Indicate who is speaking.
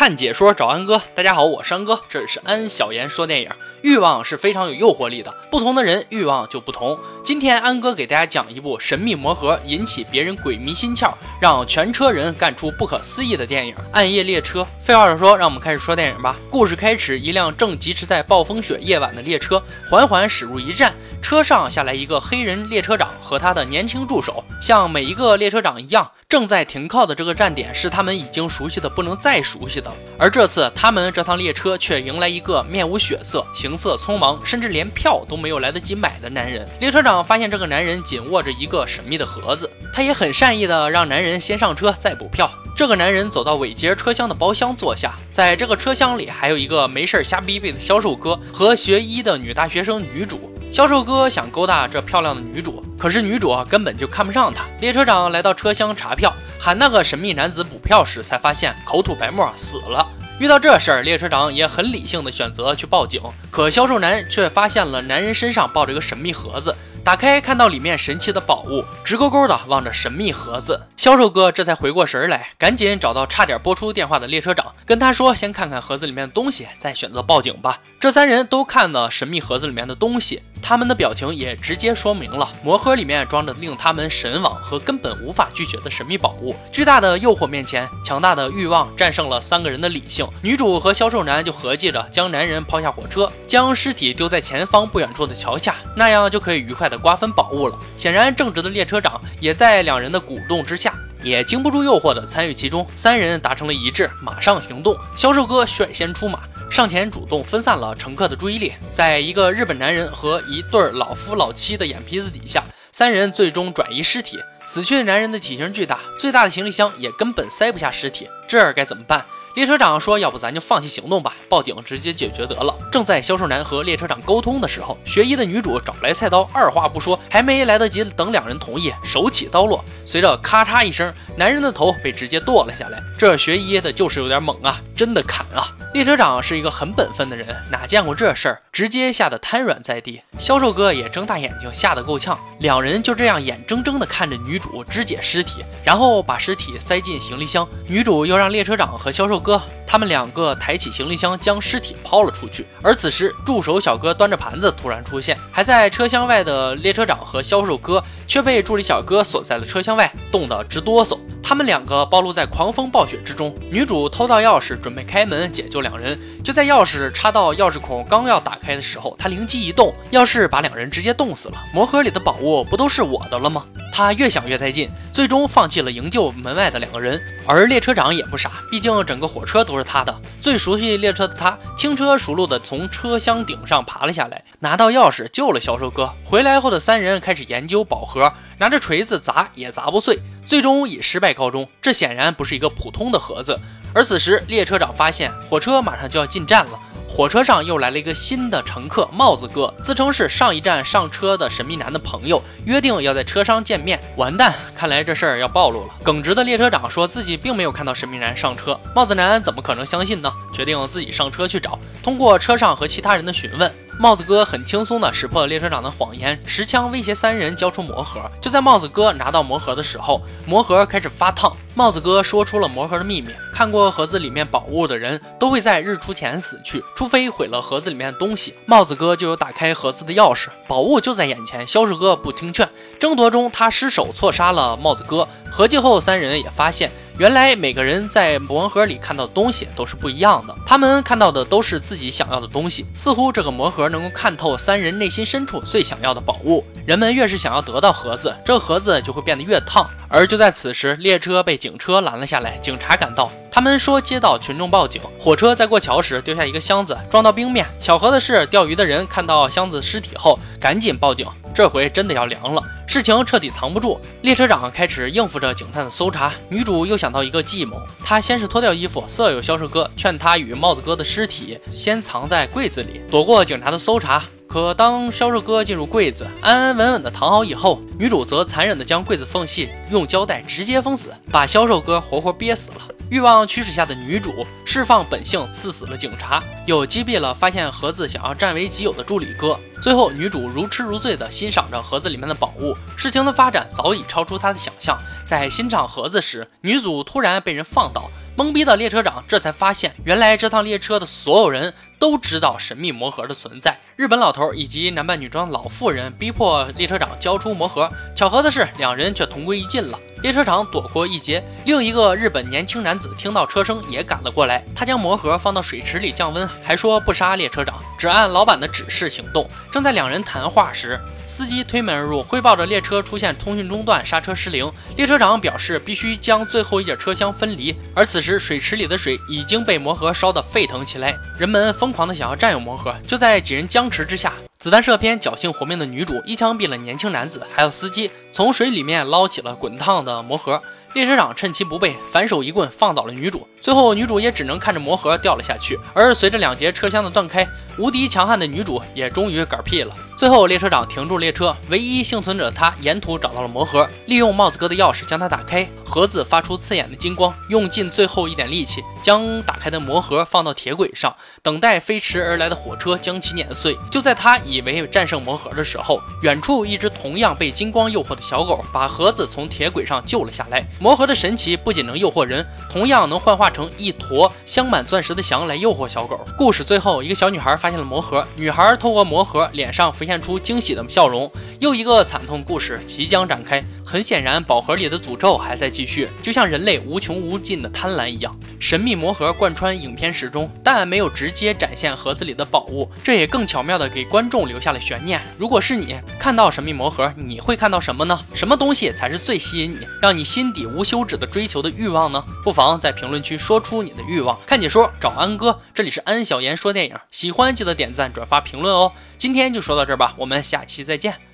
Speaker 1: 看解说找安哥，大家好，我是安哥，这里是安小言说电影。欲望是非常有诱惑力的，不同的人欲望就不同。今天安哥给大家讲一部神秘魔盒引起别人鬼迷心窍，让全车人干出不可思议的电影《暗夜列车》。废话少说，让我们开始说电影吧。故事开始，一辆正疾驰在暴风雪夜晚的列车缓缓驶入一站。车上下来一个黑人列车长和他的年轻助手，像每一个列车长一样，正在停靠的这个站点是他们已经熟悉的不能再熟悉的。而这次，他们这趟列车却迎来一个面无血色、行色匆忙，甚至连票都没有来得及买的男人。列车长发现这个男人紧握着一个神秘的盒子，他也很善意的让男人先上车再补票。这个男人走到尾节车厢的包厢坐下，在这个车厢里还有一个没事瞎逼逼的销售哥和学医的女大学生女主。销售哥想勾搭这漂亮的女主，可是女主根本就看不上他。列车长来到车厢查票，喊那个神秘男子补票时，才发现口吐白沫死了。遇到这事儿，列车长也很理性的选择去报警，可销售男却发现了男人身上抱着一个神秘盒子。打开，看到里面神奇的宝物，直勾勾的望着神秘盒子。销售哥这才回过神来，赶紧找到差点拨出电话的列车长，跟他说：“先看看盒子里面的东西，再选择报警吧。”这三人都看了神秘盒子里面的东西，他们的表情也直接说明了魔盒里面装着令他们神往和根本无法拒绝的神秘宝物。巨大的诱惑面前，强大的欲望战胜了三个人的理性。女主和销售男就合计着将男人抛下火车，将尸体丢在前方不远处的桥下，那样就可以愉快。的瓜分宝物了。显然，正直的列车长也在两人的鼓动之下，也经不住诱惑的参与其中。三人达成了一致，马上行动。销售哥率先出马，上前主动分散了乘客的注意力。在一个日本男人和一对老夫老妻的眼皮子底下，三人最终转移尸体。死去的男人的体型巨大，最大的行李箱也根本塞不下尸体，这该怎么办？列车长说：“要不咱就放弃行动吧，报警直接解决得了。”正在销售男和列车长沟通的时候，学医的女主找来菜刀，二话不说，还没来得及等两人同意，手起刀落，随着咔嚓一声，男人的头被直接剁了下来。这学医的就是有点猛啊，真的砍啊！列车长是一个很本分的人，哪见过这事儿，直接吓得瘫软在地。销售哥也睁大眼睛，吓得够呛。两人就这样眼睁睁地看着女主肢解尸体，然后把尸体塞进行李箱。女主又让列车长和销售哥他们两个抬起行李箱，将尸体抛了出去。而此时，助手小哥端着盘子突然出现，还在车厢外的列车长和销售哥却被助理小哥锁在了车厢外，冻得直哆嗦。他们两个暴露在狂风暴雪之中。女主偷到钥匙，准备开门解救两人。就在钥匙插到钥匙孔刚要打开的时候，她灵机一动，钥匙把两人直接冻死了。魔盒里的宝物不都是我的了吗？她越想越带劲，最终放弃了营救门外的两个人。而列车长也不傻，毕竟整个火车都是他的，最熟悉列车的他，轻车熟路地从车厢顶上爬了下来，拿到钥匙救了销售哥。回来后的三人开始研究宝盒，拿着锤子砸也砸不碎。最终以失败告终，这显然不是一个普通的盒子。而此时，列车长发现火车马上就要进站了。火车上又来了一个新的乘客，帽子哥自称是上一站上车的神秘男的朋友，约定要在车上见面。完蛋，看来这事儿要暴露了。耿直的列车长说自己并没有看到神秘男上车，帽子男怎么可能相信呢？决定自己上车去找。通过车上和其他人的询问，帽子哥很轻松地识破了列车长的谎言，持枪威胁三人交出魔盒。就在帽子哥拿到魔盒的时候，魔盒开始发烫。帽子哥说出了魔盒的秘密：看过盒子里面宝物的人都会在日出前死去。除非毁了盒子里面的东西，帽子哥就有打开盒子的钥匙，宝物就在眼前。销售哥不听劝，争夺中他失手错杀了帽子哥。合计后，三人也发现。原来每个人在魔盒里看到的东西都是不一样的，他们看到的都是自己想要的东西。似乎这个魔盒能够看透三人内心深处最想要的宝物。人们越是想要得到盒子，这盒子就会变得越烫。而就在此时，列车被警车拦了下来，警察赶到，他们说接到群众报警，火车在过桥时丢下一个箱子，撞到冰面。巧合的是，钓鱼的人看到箱子尸体后，赶紧报警。这回真的要凉了，事情彻底藏不住。列车长开始应付着警探的搜查，女主又想到一个计谋。她先是脱掉衣服，色诱销售哥，劝他与帽子哥的尸体先藏在柜子里，躲过警察的搜查。可当销售哥进入柜子，安安稳稳的躺好以后，女主则残忍的将柜子缝隙用胶带直接封死，把销售哥活活憋死了。欲望驱使下的女主释放本性，刺死了警察，又击毙了发现盒子想要占为己有的助理哥。最后，女主如痴如醉地欣赏着盒子里面的宝物。事情的发展早已超出她的想象。在欣赏盒子时，女主突然被人放倒。懵逼的列车长这才发现，原来这趟列车的所有人都知道神秘魔盒的存在。日本老头以及男扮女装老妇人逼迫列车长交出魔盒，巧合的是，两人却同归于尽了。列车长躲过一劫，另一个日本年轻男子听到车声也赶了过来。他将魔盒放到水池里降温，还说不杀列车长，只按老板的指示行动。正在两人谈话时，司机推门而入，汇报着列车出现通讯中断、刹车失灵。列车长表示必须将最后一节车厢分离，而此时水池里的水已经被魔盒烧得沸腾起来，人们疯疯狂的想要占有魔盒。就在几人僵持之下。子弹射偏，侥幸活命的女主一枪毙了年轻男子，还有司机，从水里面捞起了滚烫的魔盒。列车长趁其不备，反手一棍放倒了女主。最后，女主也只能看着魔盒掉了下去。而随着两节车厢的断开，无敌强悍的女主也终于嗝屁了。最后，列车长停住列车，唯一幸存者他沿途找到了魔盒，利用帽子哥的钥匙将它打开。盒子发出刺眼的金光，用尽最后一点力气将打开的魔盒放到铁轨上，等待飞驰而来的火车将其碾碎。就在他以为战胜魔盒的时候，远处一只同样被金光诱惑的小狗把盒子从铁轨上救了下来。魔盒的神奇不仅能诱惑人，同样能幻化成一坨镶满钻石的翔来诱惑小狗。故事最后，一个小女孩发现了魔盒，女孩透过魔盒脸上浮现现出惊喜的笑容。又一个惨痛故事即将展开。很显然，宝盒里的诅咒还在继续，就像人类无穷无尽的贪婪一样。神秘魔盒贯穿影片始终，但没有直接展现盒子里的宝物，这也更巧妙的给观众留下了悬念。如果是你看到神秘魔盒，你会看到什么呢？什么东西才是最吸引你，让你心底无休止的追求的欲望呢？不妨在评论区说出你的欲望。看解说找安哥，这里是安小言说电影，喜欢记得点赞、转发、评论哦。今天就说到这儿吧，我们下期再见。